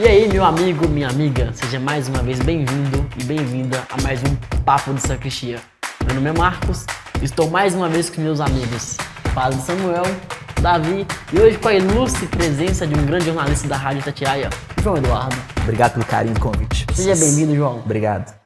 E aí, meu amigo, minha amiga, seja mais uma vez bem-vindo e bem-vinda a mais um Papo de Sacristia. Meu nome é Marcos, estou mais uma vez com meus amigos, Padre Samuel, Davi e hoje com a ilustre presença de um grande jornalista da Rádio Tatiaia, João Eduardo. Obrigado pelo carinho do convite. Seja bem-vindo, João. Obrigado.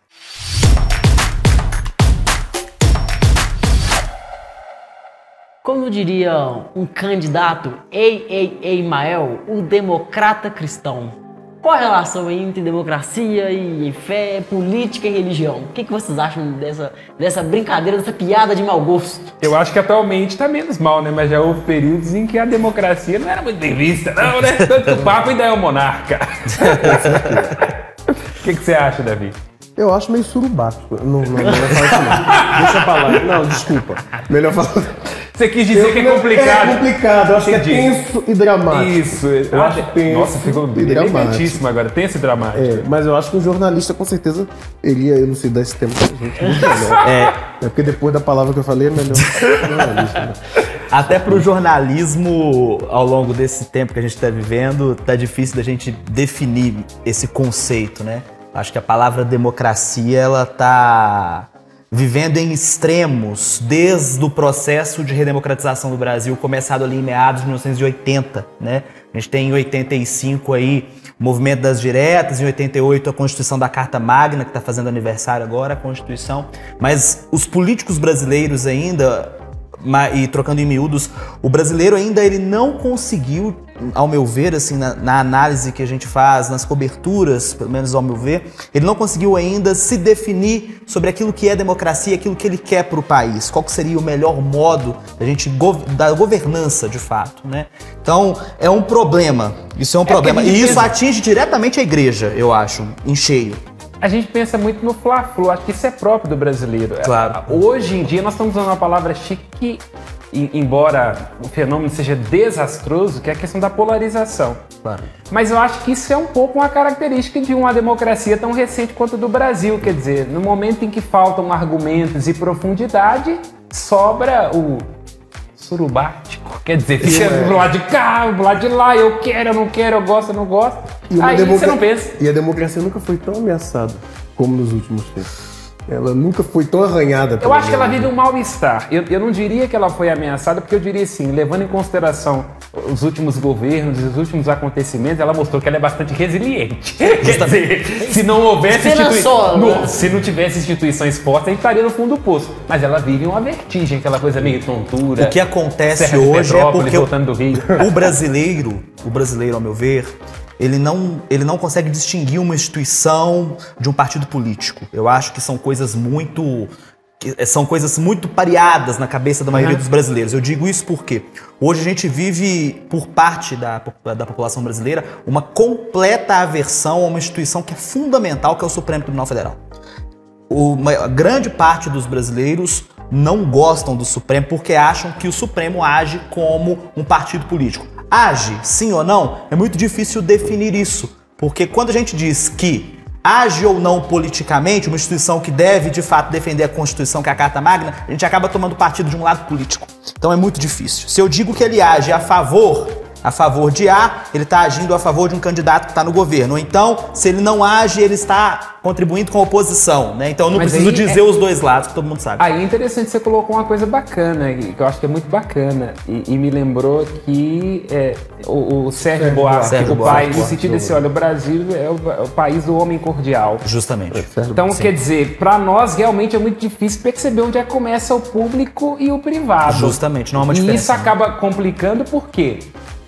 Como diria um candidato, ei, ei, ei, Mael, o democrata cristão. Qual a relação entre democracia e fé, política e religião? O que, que vocês acham dessa, dessa brincadeira, dessa piada de mau gosto? Eu acho que atualmente está menos mal, né? Mas já houve períodos em que a democracia não era muito bem vista, não, né? Tanto que o Papa ainda é o monarca. O que, que você acha, Davi? Eu acho meio surubático. Não, não, melhor falar isso não. Deixa pra lá. Não, desculpa. Melhor falar. Você quis dizer que é complicado. É complicado. Eu acho que é Entendi. tenso e dramático. Isso. Eu acho tenso Nossa, ficou elegantíssimo agora. Tenso e dramático. É, mas eu acho que um jornalista com certeza iria elucidar esse tema pra gente muito melhor. É, É porque depois da palavra que eu falei é melhor jornalista. né? até pro jornalismo, ao longo desse tempo que a gente está vivendo, tá difícil da gente definir esse conceito, né? Acho que a palavra democracia, ela tá vivendo em extremos desde o processo de redemocratização do Brasil, começado ali em meados de 1980, né? A gente tem em 85 aí o movimento das diretas, em 88 a Constituição da Carta Magna, que está fazendo aniversário agora, a Constituição. Mas os políticos brasileiros ainda, e trocando em miúdos, o brasileiro ainda ele não conseguiu, ao meu ver, assim, na, na análise que a gente faz, nas coberturas, pelo menos ao meu ver, ele não conseguiu ainda se definir sobre aquilo que é democracia, aquilo que ele quer para o país, qual seria o melhor modo da gente gov- da governança, de fato, né? Então é um problema, isso é um problema porque a e isso atinge diretamente a igreja, eu acho, em cheio. A gente pensa muito no fla-flu, acho que isso é próprio do brasileiro. Claro. Hoje em dia nós estamos usando uma palavra chique, embora o fenômeno seja desastroso, que é a questão da polarização. Claro. Mas eu acho que isso é um pouco uma característica de uma democracia tão recente quanto a do Brasil. Quer dizer, no momento em que faltam argumentos e profundidade, sobra o surubático. Quer dizer, fica do lado de cá, do lado de lá, eu quero, eu não quero, eu gosto, eu não gosto. E Aí democra- você não pensa. E a democracia nunca foi tão ameaçada como nos últimos tempos. Ela nunca foi tão arranhada. Eu acho que ela vive um mal-estar. Eu, eu não diria que ela foi ameaçada, porque eu diria assim, levando em consideração os últimos governos e os últimos acontecimentos, ela mostrou que ela é bastante resiliente. Quer dizer, se não houvesse se não tivesse instituições fortes, a gente estaria no fundo do poço. Mas ela vive uma vertigem, aquela coisa meio tontura. O que acontece Serra hoje é porque voltando do Rio. o brasileiro, o brasileiro, ao meu ver, ele não, ele não consegue distinguir uma instituição de um partido político. Eu acho que são coisas muito que são coisas muito pareadas na cabeça da maioria dos brasileiros. Eu digo isso porque hoje a gente vive, por parte da, da população brasileira, uma completa aversão a uma instituição que é fundamental, que é o Supremo Tribunal Federal. Uma grande parte dos brasileiros não gostam do Supremo porque acham que o Supremo age como um partido político. Age, sim ou não? É muito difícil definir isso. Porque quando a gente diz que age ou não politicamente, uma instituição que deve de fato defender a Constituição, que é a Carta Magna, a gente acaba tomando partido de um lado político. Então é muito difícil. Se eu digo que ele age a favor a favor de A, ele está agindo a favor de um candidato que está no governo. Ou então, se ele não age, ele está contribuindo com a oposição. Né? Então eu não Mas preciso aí dizer é- os dois lados, que todo mundo sabe. Aí é interessante, você colocou uma coisa bacana, e que eu acho que é muito bacana, e, e me lembrou que é, o, o Sérgio, Sérgio Buarque, Buarque. Sérgio o Buarque, pai, no sentido do- assim, olha, o Brasil é o, é o país do homem cordial. Justamente. Então, quer dizer, para nós realmente é muito difícil perceber onde é que começa o público e o privado. Justamente, não há uma E diferença. isso acaba complicando porque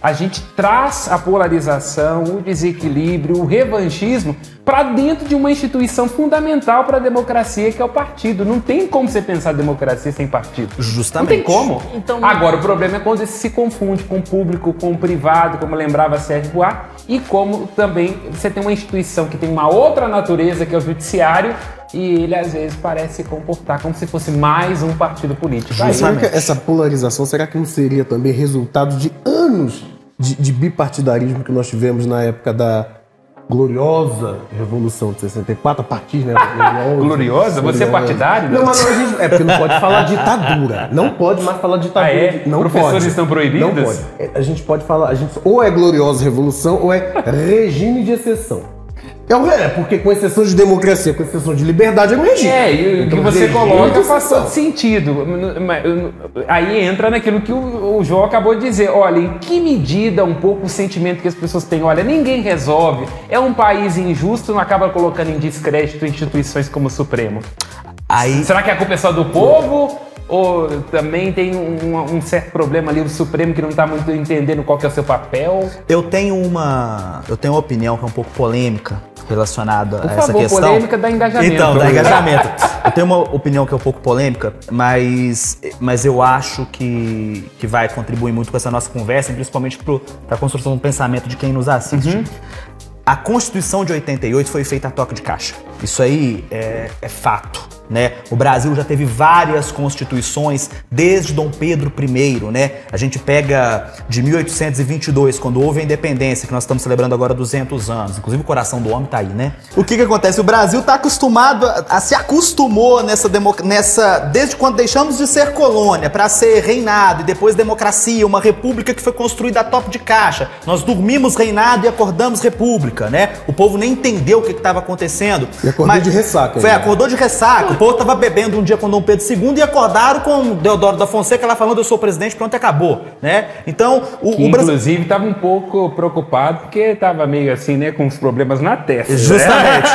a gente traz a polarização, o desequilíbrio, o revanchismo para dentro de uma instituição fundamental para a democracia, que é o partido. Não tem como você pensar democracia sem partido. Justamente. Não tem como. Então- Agora, o problema é quando isso se confunde com o público, com o privado, como lembrava Sérgio Buarque, e como também você tem uma instituição que tem uma outra natureza, que é o judiciário, e ele às vezes parece se comportar como se fosse mais um partido político. Aí, Será que essa polarização, será que não seria também resultado de anos de, de bipartidarismo que nós tivemos na época da, gloriosa Revolução de 64, a partir, né? Gloriosa? Você é partidário? Não, mas não, a gente- é porque não pode falar ditadura. Não pode mais falar ditadura. Ah, é? Não Professores pode. estão proibidos? Não pode. É, A gente pode falar, a gente, ou é gloriosa Revolução ou é regime de exceção. É, o- é, porque com exceção de democracia, com exceção de liberdade, é um regime. É, e o que Então, você regime coloca de faz exceção. todo sentido. Aí entra naquilo que o, o João acabou de dizer. Olha, em que medida um pouco o sentimento que as pessoas têm? Olha, ninguém resolve. É um país injusto, não acaba colocando em descrédito instituições como o Supremo. Aí, Será que a culpa é só do povo? Ou também tem um, um certo problema ali, o Supremo que não está muito entendendo qual que é o seu papel? eu tenho uma. Eu tenho uma opinião que é um pouco polêmica relacionada Por a essa favor, questão. polêmica dá engajamento. Então, dá engajamento. eu tenho uma opinião que é um pouco polêmica, mas, mas eu acho que, que vai contribuir muito com essa nossa conversa, e principalmente para a construção do pensamento de quem nos assiste. Uhum. A Constituição de 88 foi feita a toque de caixa. Isso aí é, é fato. Né? O Brasil já teve várias constituições desde Dom Pedro I, né? A gente pega de 1822, quando houve a independência, que nós estamos celebrando agora 200 anos. Inclusive o coração do homem tá aí, né? O que que acontece? O Brasil tá acostumado, a, a- se acostumou nessa, nessa desde quando deixamos de ser colônia para ser reinado e depois democracia, uma república que foi construída a top de caixa. Nós dormimos reinado e acordamos república, né? O povo nem entendeu o que estava acontecendo. E acordou de ressaca Foi, acordou de ressaca. O povo tava bebendo um dia com Dom Pedro II e acordaram com Deodoro da Fonseca lá falando eu sou presidente, pronto, acabou, né? Então, o, Que, o inclusive, estava um pouco preocupado porque estava meio assim, né, com os problemas na testa. né? Justamente.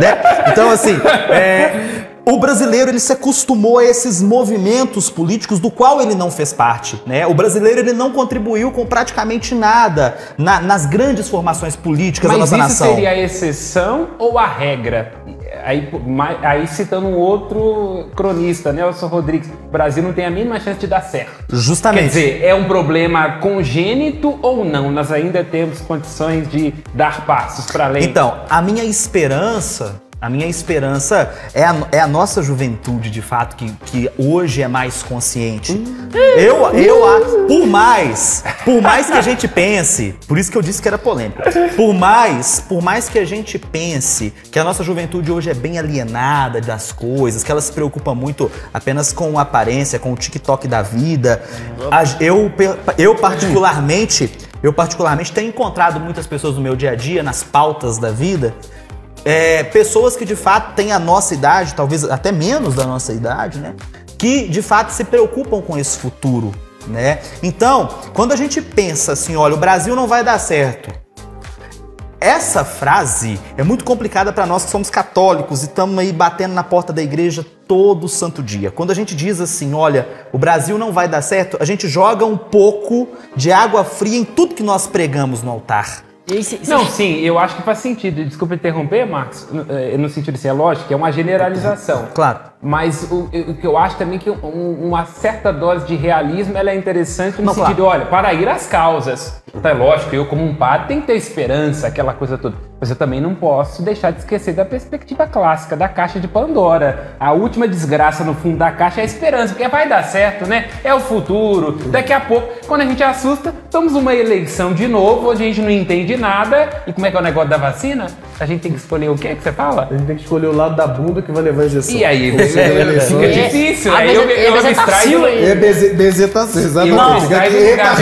né? Então, assim, é, o brasileiro ele se acostumou a esses movimentos políticos do qual ele não fez parte. Né? O brasileiro ele não contribuiu com praticamente nada na- nas grandes formações políticas da Mas nossa isso nação. seria a exceção ou a regra? Aí, aí citando um outro cronista, Nelson Rodrigues, o Brasil não tem a mínima chance de dar certo. Justamente. Quer dizer, é um problema congênito ou não? Nós ainda temos condições de dar passos para além. Então, a minha esperança, a minha esperança é a, é a nossa juventude, de fato, que, que hoje é mais consciente. Eu, eu, por mais, por mais que a gente pense, por isso que eu disse que era polêmico, por mais, por mais que a gente pense que a nossa juventude hoje é bem alienada das coisas, que ela se preocupa muito apenas com aparência, com o TikTok da vida, eu, eu particularmente, eu particularmente tenho encontrado muitas pessoas no meu dia a dia, nas pautas da vida, é, pessoas que de fato têm a nossa idade, talvez até menos da nossa idade, né? Que de fato se preocupam com esse futuro, né? Então, quando a gente pensa assim, olha, o Brasil não vai dar certo. Essa frase é muito complicada para nós que somos católicos e estamos aí batendo na porta da igreja todo santo dia. Quando a gente diz assim, olha, o Brasil não vai dar certo, a gente joga um pouco de água fria em tudo que nós pregamos no altar. E cê- cê- Não, sim, eu acho que faz sentido. Desculpa interromper, Marcos, no, eh, no sentido assim, é lógico é uma generalização. Claro. Mas o, o que eu acho também que um- uma certa dose de realismo ela é interessante no Não, sentido, claro. olha, para ir às causas. Então é lógico, eu como um padre tenho que ter esperança, aquela coisa toda. Mas eu também não posso deixar de esquecer da perspectiva clássica, da caixa de Pandora. A última desgraça no fundo da caixa é a esperança, porque vai dar certo, né? É o futuro. Daqui a pouco, quando a gente assusta, estamos numa eleição de novo, onde a gente não entende nada. E como é que é o negócio da vacina? A gente tem que escolher o quê que você fala? A gente tem que escolher o lado da bunda que vai levar a injeção. E aí, é, fica é- difícil. Aí eu, é- eu, é me extraio. É beze- bezetação, eu exatamente.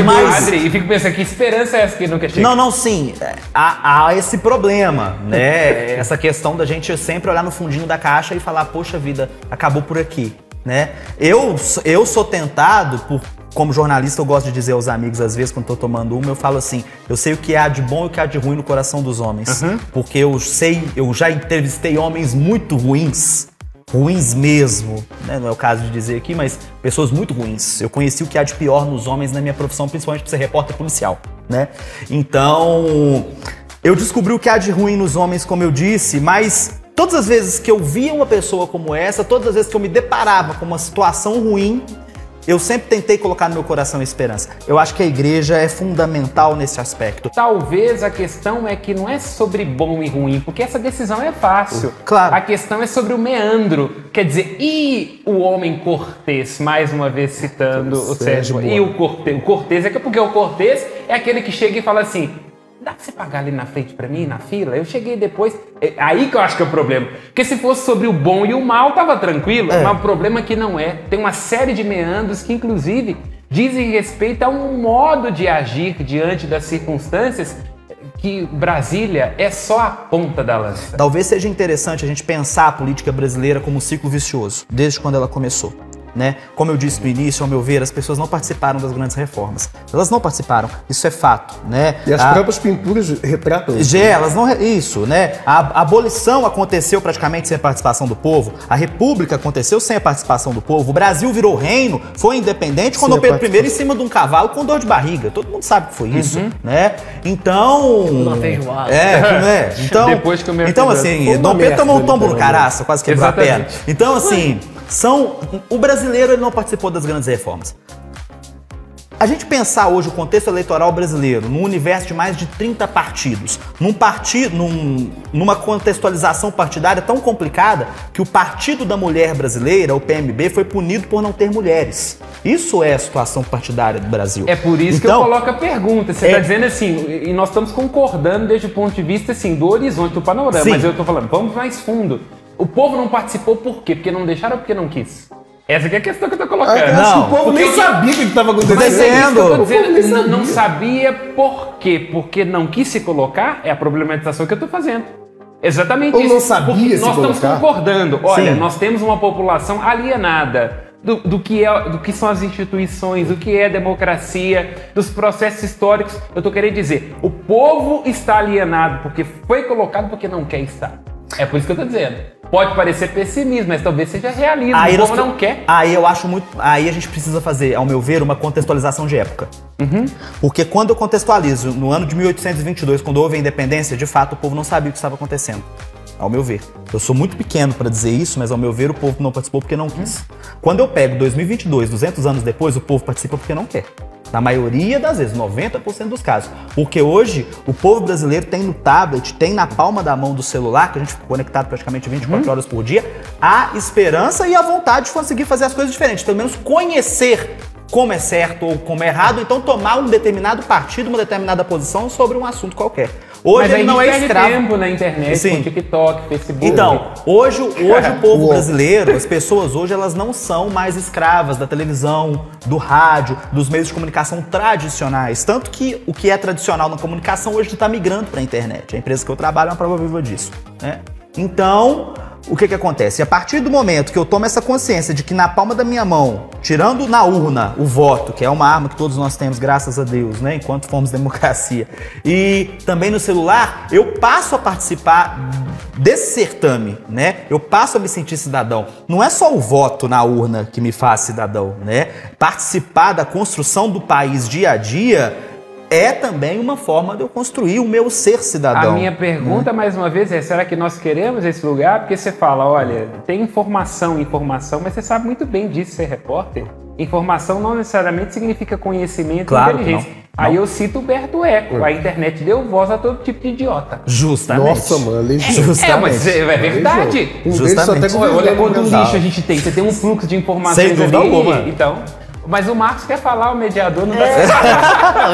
mas- padre e fico pensando, que esperança é essa que nunca chega? Não, não, sim. é, Há, há esse problema, né? Essa questão da gente sempre olhar no fundinho da caixa e falar, poxa vida, acabou por aqui, né? Eu, eu sou tentado por. Como jornalista, eu gosto de dizer aos amigos, às vezes, quando tô tomando uma, eu falo assim: eu sei o que há de bom e o que há de ruim no coração dos homens. Porque eu sei, eu já entrevistei homens muito ruins, ruins mesmo, né? não é o caso de dizer aqui, mas pessoas muito ruins. Eu conheci o que há de pior nos homens na minha profissão, principalmente por ser repórter policial, né? Então, eu descobri o que há de ruim nos homens, como eu disse, mas todas as vezes que eu via uma pessoa como essa, todas as vezes que eu me deparava com uma situação ruim, eu sempre tentei colocar no meu coração a esperança. Eu acho que a igreja é fundamental nesse aspecto. Talvez a questão é que não é sobre bom e ruim, porque essa decisão é fácil. Claro. A questão é sobre o meandro. Quer dizer, e o homem cortês, mais uma vez citando o Sérgio e o cortês? O cortês é que porque o cortês é aquele que chega e fala assim: dá pra você pagar ali na frente pra mim, na fila? Eu cheguei depois. É aí que eu acho que é o problema. Porque se fosse sobre o bom e o mal, tava tranquilo. É. Mas o problema é que não é. Tem uma série de meandros que, inclusive, dizem respeito a um modo de agir diante das circunstâncias que Brasília é só a ponta da lança. Talvez seja interessante a gente pensar a política brasileira como um ciclo vicioso, desde quando ela começou. Né? Como eu disse no início, ao meu ver, as pessoas não participaram das grandes reformas. Elas não participaram, isso é fato. Né? E as A- próprias pinturas retratam isso. Gê, elas não. Isso, né? A abolição aconteceu praticamente sem a participação do povo. A república aconteceu sem a participação do povo. O Brasil virou reino, foi independente quando a Pedro I em cima de um cavalo com dor de barriga. Todo mundo sabe que foi isso, Uhum. né? Então. Uma feijoada. É, que não é? Então, Depois que eu me então assim, Dom Pedro tomou um merda, tombo no caraça, quase quebrou a perna. Exatamente. Então, assim, são. O brasileiro ele não participou das grandes reformas. A gente pensar hoje o contexto eleitoral brasileiro, num universo de mais de 30 partidos, num partido, num- numa contextualização partidária tão complicada que o Partido da Mulher Brasileira, o PMB, foi punido por não ter mulheres. Isso é a situação partidária do Brasil. É por isso que Então, eu coloco a pergunta. Você é- está dizendo assim, e nós estamos concordando desde o ponto de vista assim, do horizonte, do panorama, Sim. mas eu estou falando, vamos mais fundo. O povo não participou por quê? Porque não deixaram ou porque não quis? Essa que é a questão que eu estou colocando. Ah, Acho que Não, o povo porque nem eu- sabia o que estava acontecendo. Mas é isso que eu tô Dizendo. dizendo, O povo nem não, sabia. sabia por quê? Porque não quis se colocar, é a problematização que eu estou fazendo. Exatamente Ou isso. não sabia Porque se nós estamos colocar. concordando. Olha, Sim. nós temos uma população alienada do, do que é, do que são as instituições, do que é a democracia, dos processos históricos. Eu estou querendo dizer, o povo está alienado porque foi colocado porque não quer estar. É por isso que eu estou dizendo. Pode parecer pessimismo, mas talvez seja realismo. Aí o povo não quer. Aí eu acho muito. Aí a gente precisa fazer, ao meu ver, uma contextualização de época. Porque quando eu contextualizo no ano de 1822, quando houve a independência, de fato o povo não sabia o que estava acontecendo. Ao meu ver. Eu sou muito pequeno para dizer isso, mas ao meu ver o povo não participou porque não quis. Quando eu pego 2022, 200 anos depois, o povo participa porque não quer. Na maioria das vezes, 90% dos casos. Porque hoje o povo brasileiro tem no tablet, tem na palma da mão do celular, que a gente fica conectado praticamente 24 horas por dia, a esperança e a vontade de conseguir fazer as coisas diferentes. Pelo menos conhecer como é certo ou como é errado, então tomar um determinado partido, uma determinada posição sobre um assunto qualquer. Hoje mas ele não é escravo. tempo na internet, Sim. com TikTok, Facebook. Então, hoje, hoje o povo brasileiro, as pessoas hoje, elas não são mais escravas da televisão, do rádio, dos meios de comunicação tradicionais. Tanto que o que é tradicional na comunicação hoje está migrando para a internet. A empresa que eu trabalho é uma prova viva disso. Né? Então, o que, que acontece? A partir do momento que eu tomo essa consciência de que na palma da minha mão, tirando na urna o voto, que é uma arma que todos nós temos, graças a Deus, né? enquanto formos democracia, e também no celular, eu passo a participar desse certame, né? Eu passo a me sentir cidadão. Não é só o voto na urna que me faz cidadão, né? Participar da construção do país dia a dia é também uma forma de eu construir o meu ser cidadão. A minha pergunta, mais uma vez, é: será que nós queremos esse lugar? Porque você fala, olha, tem informação, informação, mas você sabe muito bem disso, ser repórter. Informação não necessariamente significa conhecimento Claro e que inteligência. não. Aí eu cito o Berto Eco: a internet deu voz a todo tipo de idiota. Justamente. Nossa, mano, legítimo. Justamente. É, mas é, é verdade. Justamente. Olha, quanto governando lixo a gente tem. Você tem um fluxo de informações Sem dúvida ali. alguma. Então. Mas o Marcos quer falar, o mediador não dá É.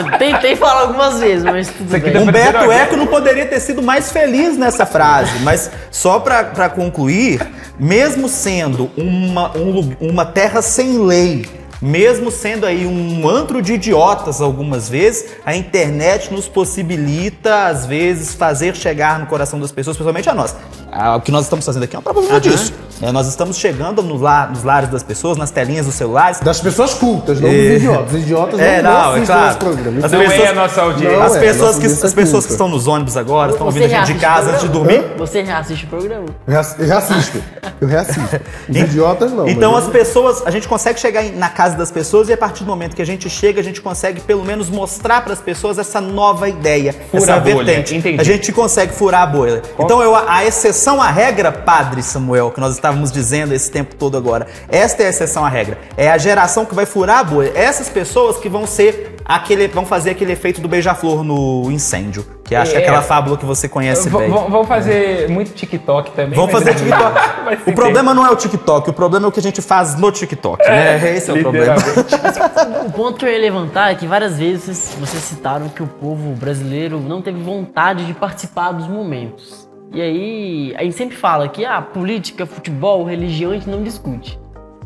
Não, tentei falar algumas vezes, mas tudo aqui bem. Humberto Eco não poderia ter sido mais feliz nessa frase, mas só pra pra concluir, mesmo sendo uma, um uma terra sem lei, mesmo sendo aí um antro de idiotas algumas vezes, a internet nos possibilita, às vezes, fazer chegar no coração das pessoas, principalmente a nós. Ah, O que nós estamos fazendo aqui é uma prova viva disso. É, nós estamos chegando nos, lar- nos lares das pessoas, nas telinhas dos celulares, Das pessoas cultas, não É. dos idiotas. Os idiotas É, não, não, não é claro. programa. As Não pessoas- é a nossa audiência. As é, pessoas, nossa que, as pessoas que estão nos ônibus agora, estão ouvindo a gente de casa antes de dormir. Você já assiste o programa? Eu reass- eu reassisto. Eu reassisto. Os idiotas não. Então as pessoas, a gente consegue chegar na casa das pessoas e a partir do momento que a gente chega, a gente consegue pelo menos mostrar para as pessoas essa nova ideia, Fura essa a vertente. entendi. A gente consegue furar a bolha. Então eu, a exceção à regra, Padre Samuel, que nós estávamos dizendo esse tempo todo agora, esta é a exceção à regra. É a geração que vai furar a bolha. Essas pessoas que vão ser aquele, vão fazer aquele efeito do beija-flor no incêndio, Que acha É. aquela fábula que você conhece V- bem. v- Vamos fazer muito TikTok também. Vamos mas- fazer TikTok. O problema não é o TikTok, o problema é o que a gente faz no TikTok, né? Esse é o problema. O ponto que eu ia levantar é que várias vezes vocês citaram que o povo brasileiro não teve vontade de participar dos momentos. E aí, a gente sempre fala que ah, política, futebol, religião a gente não discute.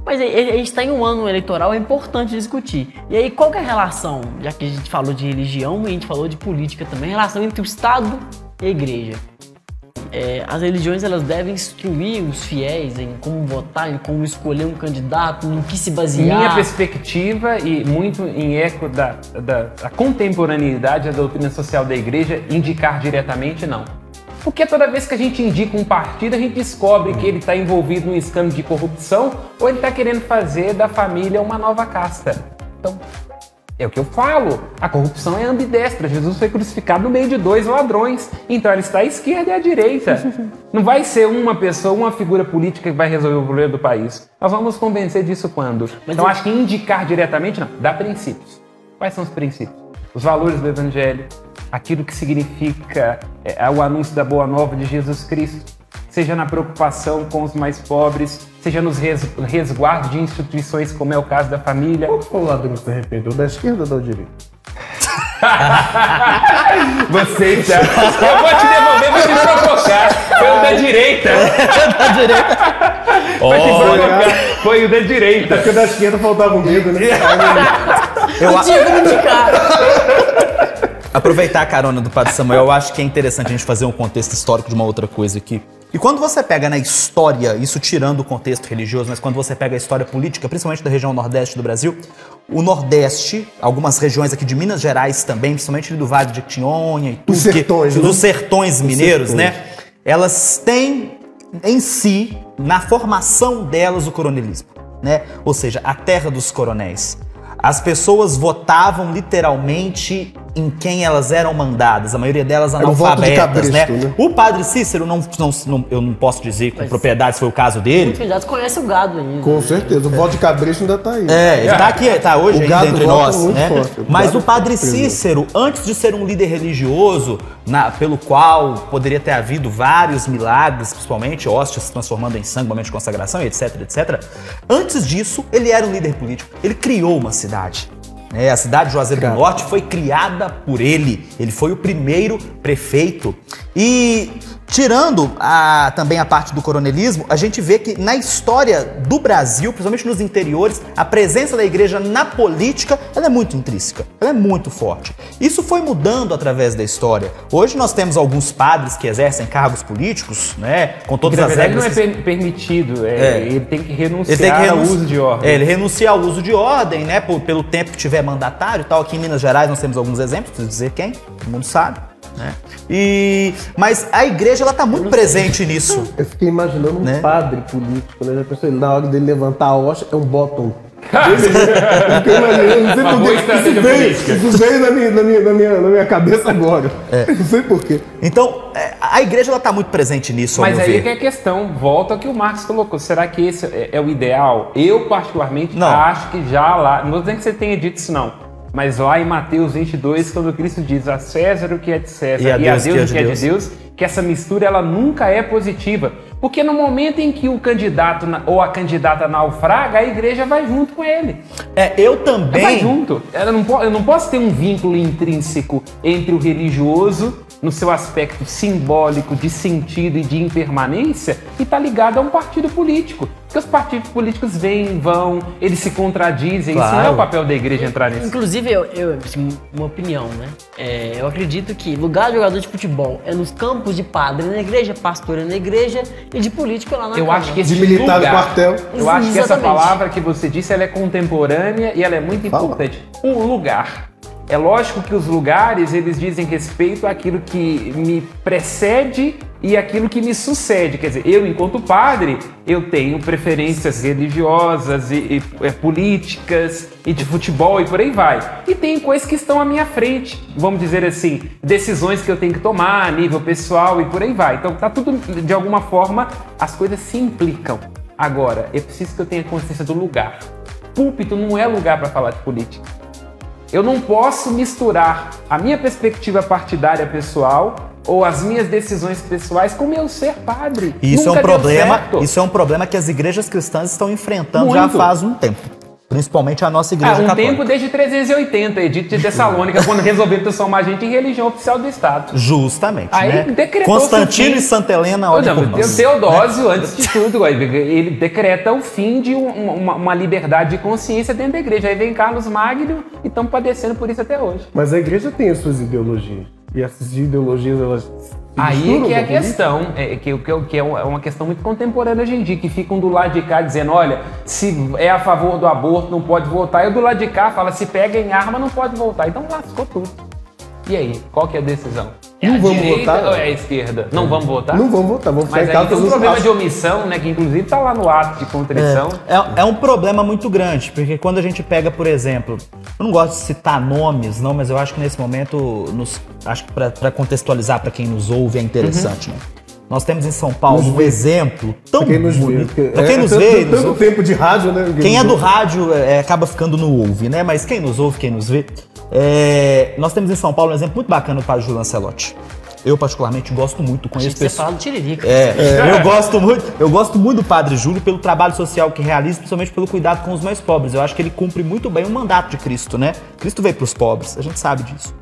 Mas a gente está em um ano eleitoral, é importante discutir. E aí, qual é a relação, já que a gente falou de religião e a gente falou de política também, a relação entre o Estado e a igreja? É, as religiões elas devem instruir os fiéis em como votar, em como escolher um candidato, em que se basear. Minha perspectiva, e muito em eco da, da, da contemporaneidade da doutrina social da igreja, indicar diretamente não. Porque toda vez que a gente indica um partido, a gente descobre que ele está envolvido num escândalo de corrupção ou ele está querendo fazer da família uma nova casta. Então, é o que eu falo. A corrupção é ambidestra. Jesus foi crucificado no meio de dois ladrões. Então ele está à esquerda e à direita. Não vai ser uma pessoa, uma figura política que vai resolver o problema do país. Nós vamos convencer disso quando? então eu- acho que indicar diretamente não. Dá princípios. Quais são os princípios? Os valores do evangelho, aquilo que significa é, o anúncio da boa nova de Jesus Cristo, seja na preocupação com os mais pobres, seja nos res- resguardos de instituições como é o caso da família. Qual foi o lado que se arrependeu? Da esquerda ou da direita? Você está. Eu vou te devolver pra te provocar. Foi o da direita. Pra te provocar. Foi o da direita. Porque da esquerda faltava o medo, né? Eu Tinha como indicar. Aproveitar a carona do Padre Samuel, eu acho que é interessante a gente fazer um contexto histórico de uma outra coisa aqui. E quando você pega na história, isso tirando o contexto religioso, mas quando você pega a história política, principalmente da região nordeste do Brasil, o Nordeste, algumas regiões aqui de Minas Gerais também, principalmente ali do Vale de Jequitinhonha e tudo, Os que- sertões, né? dos sertões mineiros, sertões. né? Elas têm em si, na formação delas, o coronelismo, né? Ou seja, a terra dos coronéis. As pessoas votavam literalmente em quem elas eram mandadas, a maioria delas o voto de analfabetas, né? né? O padre Cícero, não, não- não- eu não posso dizer com propriedade se foi o caso dele. Muitos conhecem o gado ainda. Com certeza. O voto de cabresto ainda tá aí. É, ele tá aqui, tá hoje O ainda gado entre nós, muito né? forte. O Mas o padre é. Cícero, antes de ser um líder religioso, na- pelo qual poderia ter havido vários milagres, principalmente hóstias se transformando em sangue, momento de consagração, etc, etc. Antes disso, ele era um líder político. Ele criou uma cidade. Né? a cidade de Juazeiro do. Norte foi criada por ele. Ele foi o primeiro prefeito. E tirando a- também a parte do coronelismo, a gente vê que na história do Brasil, principalmente nos interiores, a presença da igreja na política ela é muito intrínseca, ela é muito forte. Isso foi mudando através da história. Hoje nós temos alguns padres que exercem cargos políticos, né, com todas na as verdade não regras. é per- permitido. é, É. Ele tem que renunciar tem que ao uso de ordem. É, ele renuncia ao uso de ordem, né? por- pelo tempo que tiver mandatário e tal. Aqui em Minas Gerais nós temos alguns exemplos, preciso dizer quem, todo mundo sabe. Né? E, mas a igreja ela tá muito presente nisso. Eu fiquei imaginando um Né? padre político, né? Ele, na hora dele levantar a hoxa, é um bottom. Eu não sei Uma por boa quê. estratégia Isso veio, isso veio na, minha, na, minha, na, minha, na minha cabeça agora. Não sei por quê. Então, é, a igreja ela tá muito presente nisso, Mas aí ver. que é a questão, volta ao que o Marx colocou. Será que esse é, é o ideal? Eu, particularmente, Não. acho que já lá. Não vou dizer que você tenha dito isso, não. Mas lá em Mateus 22, quando Cristo diz a César o que é de César E a Deus o que é de Deus, que essa mistura ela nunca é positiva. Porque no momento em que o candidato ou a candidata naufraga, a igreja vai junto com ele. É, eu Vai também. junto. Eu não, eu não posso ter um vínculo intrínseco entre o religioso, no seu aspecto simbólico, de sentido e de impermanência, e tá ligado a um partido político. Porque os partidos políticos vêm, vão, eles se contradizem. Isso não é Claro. o papel da igreja entrar nisso. Inclusive, eu, eu- assim, uma opinião, né? É, eu acredito que lugar de jogador de futebol é nos campos de padre na igreja, pastor é na igreja e de político é lá na Eu Câmara. acho que esse De militar lugar, quartel. Eu acho que essa Exatamente. palavra que você disse ela é contemporânea e ela é muito Fala. importante. O lugar. É lógico que os lugares eles dizem respeito àquilo que me precede e aquilo que me sucede. Quer dizer, eu enquanto padre eu tenho preferências religiosas e, e, é, políticas e de futebol e por aí vai. E tem coisas que estão à minha frente, vamos dizer assim, decisões que eu tenho que tomar a nível pessoal e por aí vai. Então tá tudo de alguma forma as coisas se implicam. Agora, é preciso que eu tenha consciência do lugar. Púlpito não é lugar para falar de política. Eu não posso misturar a minha perspectiva partidária pessoal ou as minhas decisões pessoais com o meu ser padre. Isso Nunca é um problema, isso é um problema que as igrejas cristãs estão enfrentando já Muito. faz um tempo. Principalmente a nossa igreja Ah, um católica. tempo desde 380, Edito de Tessalônica, quando resolveram transformar a gente em religião oficial do Estado. Justamente, Aí né? decretou-se Constantino e Santa Helena, olha Não, por o nós. Teodósio, antes de tudo, ele decreta o fim de um- uma, uma liberdade de consciência dentro da igreja. Aí vem Carlos Magno e estamos padecendo por isso até hoje. Mas a igreja tem as suas ideologias. E essas ideologias, elas. Aí misturam que é a questão, é, que, que, que é uma questão muito contemporânea hoje em dia, que ficam do lado de cá dizendo, olha, se é a favor do aborto, não pode votar. E do lado de cá fala, se pega em arma, não pode votar. Então lascou tudo. E aí, qual que é a decisão? É Não vamos votar? ou é a esquerda? Não vamos votar? Não vamos votar, vamos ficar Mas em aí casa tem um problema de omissão, né? Que inclusive tá lá no ato de contrição. É, é um problema muito grande, porque quando a gente pega, por exemplo, eu não gosto de citar nomes, não, mas eu acho que nesse momento, nos, acho que para contextualizar para quem nos ouve é interessante, né? Nós temos em São Paulo um exemplo tão Pra quem nos vê. bonito. porque Pra quem é nos tanto, vê, nos tanto ouve. tempo de rádio, né? Quem é do rádio é, acaba ficando no ouve, né? Mas quem nos ouve, quem nos vê. É, nós temos em São Paulo um exemplo muito bacana do padre Júlio Lancelotti. Eu, particularmente, gosto muito, conheço que você pessoas. fala do Tiririca. É, eu gosto muito, eu gosto muito do Padre Júlio pelo trabalho social que realiza, principalmente pelo cuidado com os mais pobres. Eu acho que ele cumpre muito bem o mandato de Cristo, né? Cristo veio para os pobres, a gente sabe disso.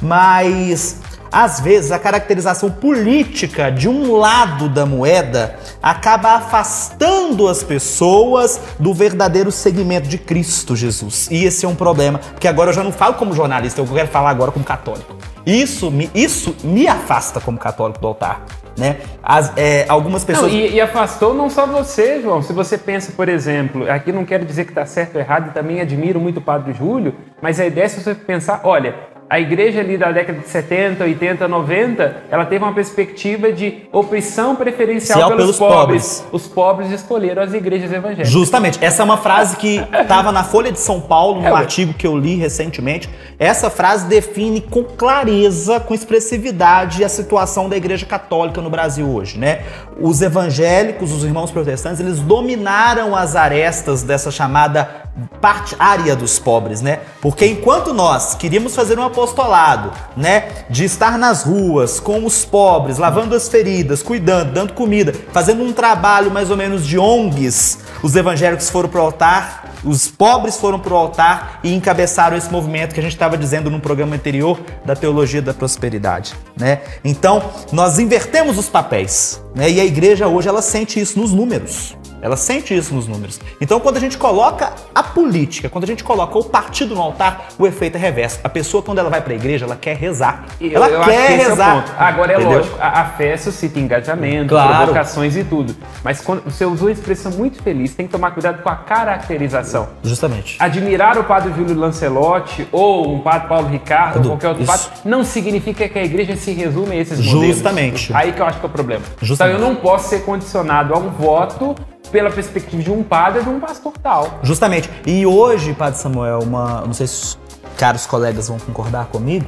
Mas às vezes a caracterização política de um lado da moeda acaba afastando as pessoas do verdadeiro segmento de Cristo Jesus. E esse é um problema, porque agora eu já não falo como jornalista, eu quero falar agora como católico. Isso me, isso me afasta como católico do altar. Né? As- é, algumas Não, pessoas. e, e afastou não só você, João. Se você pensa, por exemplo, aqui não quero dizer que está certo ou errado, e também admiro muito o Padre Júlio, mas a ideia é se você pensar, olha, a igreja ali da década de 70, 80, 90, ela teve uma perspectiva de opção preferencial pelos, pelos pobres. Os pobres escolheram as igrejas evangélicas. Justamente, essa é uma frase que estava na Folha de São Paulo, num É, artigo que eu li recentemente. Essa frase define com clareza, com expressividade, a situação da Igreja Católica no Brasil hoje, né? Os evangélicos, os irmãos protestantes, eles dominaram as arestas dessa chamada parte área dos pobres, né? Porque enquanto nós queríamos fazer um apostolado, né, de estar nas ruas com os pobres, lavando as feridas, cuidando, dando comida, fazendo um trabalho mais ou menos de ONGs, os evangélicos foram pro altar, os pobres foram pro altar e encabeçaram esse movimento que a gente estava dizendo no programa anterior da teologia da prosperidade, né? Então, nós invertemos os papéis, né? E a igreja hoje ela sente isso nos números. Ela sente isso nos números. Então, quando a gente coloca a política, quando a gente coloca o partido no altar, o efeito é reverso. A pessoa, quando ela vai pra igreja, ela quer rezar. E ela eu acho quer é o rezar. ponto. Agora é Entendeu? lógico, a, a fé suscita engajamento, Claro. provocações e tudo. Mas quando você usou uma expressão muito feliz, tem que tomar cuidado com a caracterização. Justamente. Admirar o padre Júlio Lancelotti ou um padre Paulo Ricardo ou qualquer outro isso. padre não significa que a igreja se resume a esses modelos. Justamente. Aí que eu acho que é o problema. Justamente. Então eu não posso ser condicionado a um voto pela perspectiva de um padre ou de um pastor tal. Justamente. E hoje, Padre Samuel, uma, não sei se os caros colegas vão concordar comigo,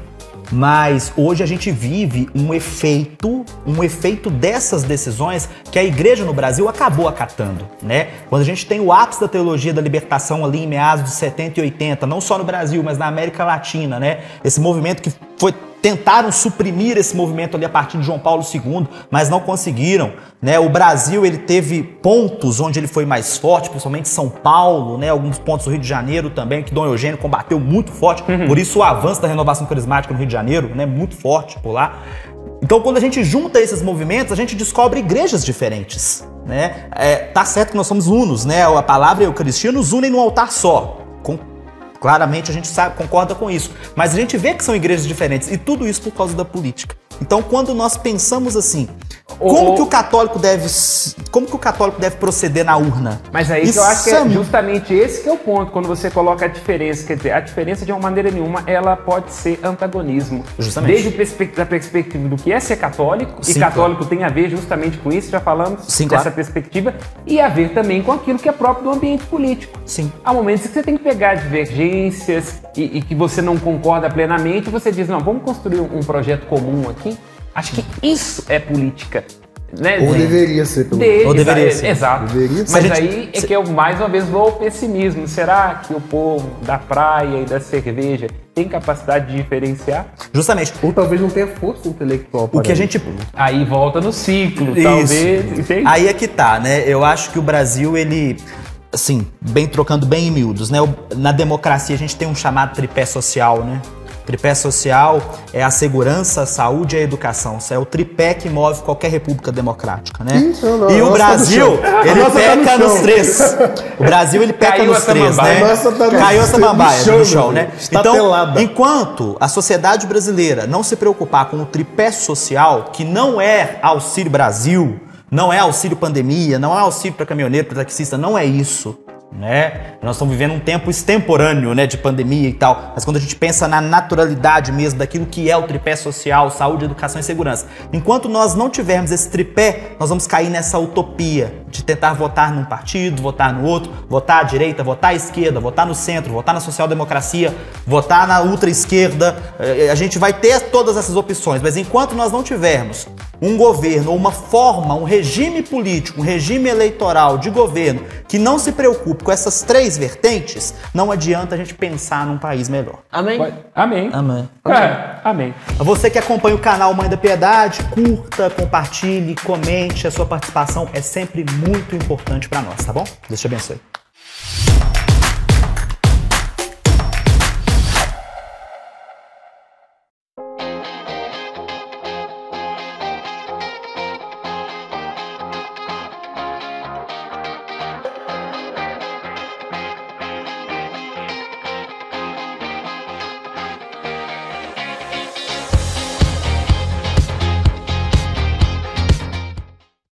mas hoje a gente vive um efeito, um efeito dessas decisões que a igreja no Brasil acabou acatando, né? Quando a gente tem o ápice da teologia da libertação ali em meados de 70 e 80, não só no Brasil, mas na América Latina, né? Esse movimento que foi tentaram suprimir esse movimento ali a partir de João Paulo II, mas não conseguiram, né? O Brasil ele teve pontos onde ele foi mais forte, principalmente São Paulo, né? Alguns pontos do Rio de Janeiro também que Dom Eugênio combateu muito forte. Por isso o avanço da renovação carismática no Rio de Janeiro, né? Muito forte por lá. Então, quando a gente junta esses movimentos, a gente descobre igrejas diferentes, né? É, tá certo que nós somos unos, né? A palavra e a Eucaristia nos unem num altar só. Claramente a gente sabe, concorda com isso. Mas a gente vê que são igrejas diferentes. E tudo isso por causa da política. Então, quando nós pensamos assim, como que o católico deve. Como que o católico deve proceder na urna? Mas aí Isso eu acho que é é justamente esse que é o ponto, quando você coloca a diferença. Quer dizer, a diferença de uma maneira nenhuma, ela pode ser antagonismo. Justamente. Desde a perspe- perspectiva do que é ser católico, e Sim, católico tem a ver justamente com isso, já falamos Sim, dessa claro. perspectiva, e a ver também com aquilo que é próprio do ambiente político. Sim. Há momentos que você tem que pegar divergências e, e que você não concorda plenamente, você diz, não, vamos construir um projeto comum aqui. Acho que isso é política. Né, Ou de- deveria ser, pelo deles, Ou deveria aí- ser. Exato. Deveria Mas ser. aí é que eu mais uma vez vou ao pessimismo. Será que o povo da praia e da cerveja tem capacidade de diferenciar? Justamente. Ou talvez não tenha força intelectual para O que a gente Aí volta no ciclo, Isso. talvez. Entende? Aí é que tá, né? Eu acho que o Brasil, ele, assim, bem trocando bem em miúdos, né? Na democracia a gente tem um chamado tripé social, né? Tripé social é a segurança, a saúde e a educação. Isso é o tripé que move qualquer república democrática, né? Então, não, e o tá Brasil. A ele nossa tá no peca nos três. O Brasil, ele peca Caiu nos três, né? Nossa tá no- Caiu a samambaia no chão, no chão, né? Está Então, pelada. enquanto a sociedade brasileira não se preocupar com o tripé social, que não é Auxílio Brasil, não é auxílio pandemia, não é auxílio para caminhoneiro, para taxista, não é isso. Né? Nós estamos vivendo um tempo extemporâneo né, de pandemia e tal, mas quando a gente pensa na naturalidade mesmo daquilo que é o tripé social, saúde, educação e segurança, enquanto nós não tivermos esse tripé, nós vamos cair nessa utopia de tentar votar num partido, votar no outro, votar à direita, votar à esquerda, votar no centro, votar na social-democracia, votar na ultra-esquerda. Eh, A gente vai ter todas essas opções, mas enquanto nós não tivermos um governo uma forma, um regime político, um regime eleitoral de governo que não se preocupe com essas três vertentes, não adianta a gente pensar num país melhor. Amém? Amém. Amém. É, amém. Você que acompanha o canal Mãe da Piedade, curta, compartilhe, comente. A sua participação é sempre muito importante para nós, tá bom? Deus te abençoe.